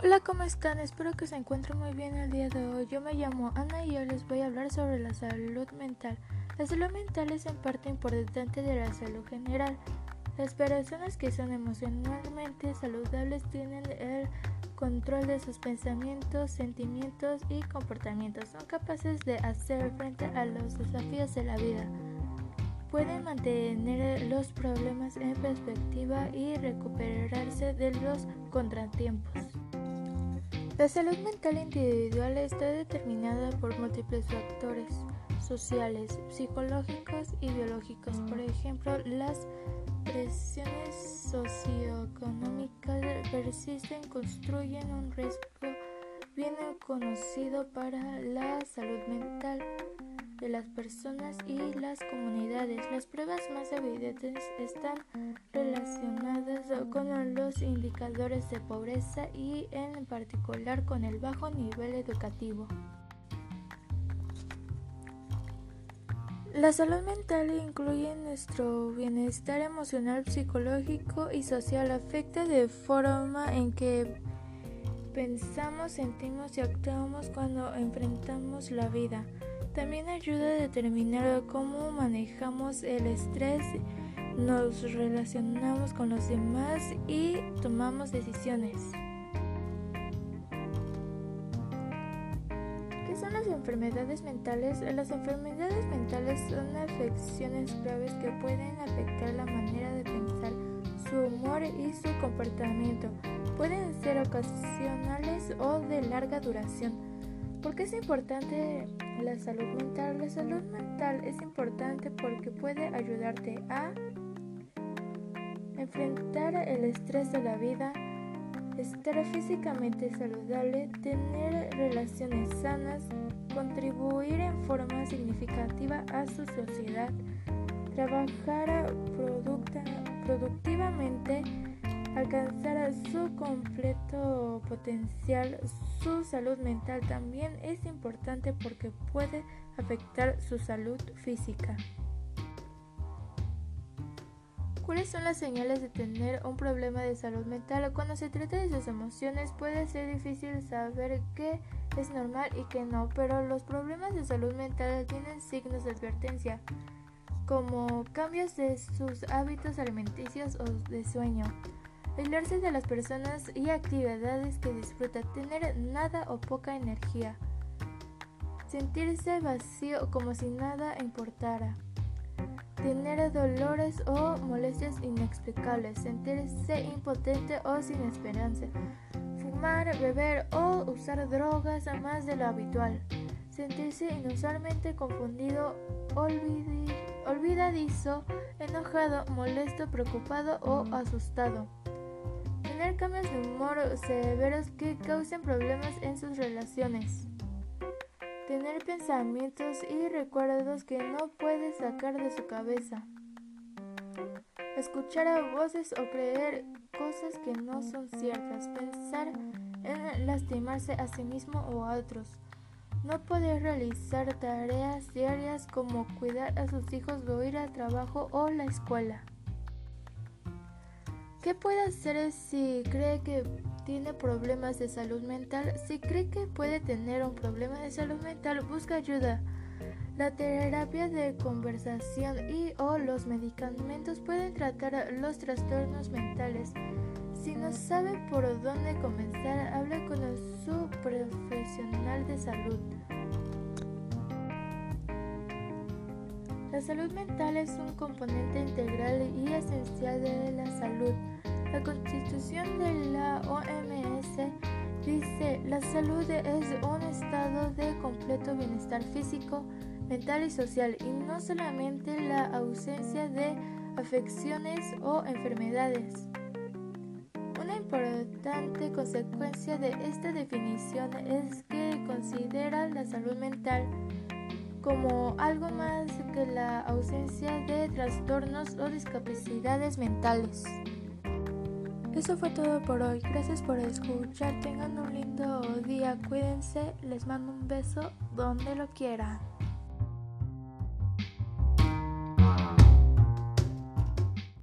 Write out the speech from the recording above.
Hola, ¿cómo están? Espero que se encuentren muy bien el día de hoy. Yo me llamo Ana y hoy les voy a hablar sobre la salud mental. La salud mental es en parte importante de la salud general. Las personas que son emocionalmente saludables tienen el control de sus pensamientos, sentimientos y comportamientos. Son capaces de hacer frente a los desafíos de la vida. Pueden mantener los problemas en perspectiva y recuperarse de los contratiempos. La salud mental individual está determinada por múltiples factores sociales, psicológicos y biológicos. Por ejemplo, las presiones socioeconómicas persisten, construyen un riesgo bien conocido para la salud mental las personas y las comunidades. Las pruebas más evidentes están relacionadas con los indicadores de pobreza y en particular con el bajo nivel educativo. La salud mental incluye nuestro bienestar emocional, psicológico y social. Afecta de forma en que pensamos, sentimos y actuamos cuando enfrentamos la vida. También ayuda a determinar cómo manejamos el estrés, nos relacionamos con los demás y tomamos decisiones. ¿Qué son las enfermedades mentales? Las enfermedades mentales son afecciones graves que pueden afectar la manera de pensar, su humor y su comportamiento. Pueden ser ocasionales o de larga duración. ¿Por qué es importante la salud mental? La salud mental es importante porque puede ayudarte a enfrentar el estrés de la vida, estar físicamente saludable, tener relaciones sanas, contribuir en forma significativa a su sociedad, trabajar productivamente, alcanzar su completo potencial, su salud mental también es importante porque puede afectar su salud física. ¿Cuáles son las señales de tener un problema de salud mental? Cuando se trata de sus emociones puede ser difícil saber qué es normal y qué no, pero los problemas de salud mental tienen signos de advertencia, como cambios de sus hábitos alimenticios o de sueño aislarse de las personas y actividades que disfruta, tener nada o poca energía, sentirse vacío como si nada importara, tener dolores o molestias inexplicables, sentirse impotente o sin esperanza, fumar, beber o usar drogas a más de lo habitual, sentirse inusualmente confundido, olvidadizo, enojado, molesto, preocupado o asustado tener cambios de humor severos que causen problemas en sus relaciones, tener pensamientos y recuerdos que no puede sacar de su cabeza, escuchar a voces o creer cosas que no son ciertas, pensar en lastimarse a sí mismo o a otros. No poder realizar tareas diarias como cuidar a sus hijos o ir al trabajo o la escuela. ¿Qué puede hacer si cree que tiene problemas de salud mental? Si cree que puede tener un problema de salud mental, busca ayuda. La terapia de conversación y o los medicamentos pueden tratar los trastornos mentales. Si no sabe por dónde comenzar, hable con su profesional de salud. La salud mental es un componente integral y esencial de la salud. La constitución de la OMS dice, la salud es un estado de completo bienestar físico, mental y social y no solamente la ausencia de afecciones o enfermedades. Una importante consecuencia de esta definición es que considera la salud mental como algo más que la ausencia de trastornos o discapacidades mentales. Eso fue todo por hoy. Gracias por escuchar. Tengan un lindo día. Cuídense. Les mando un beso donde lo quieran.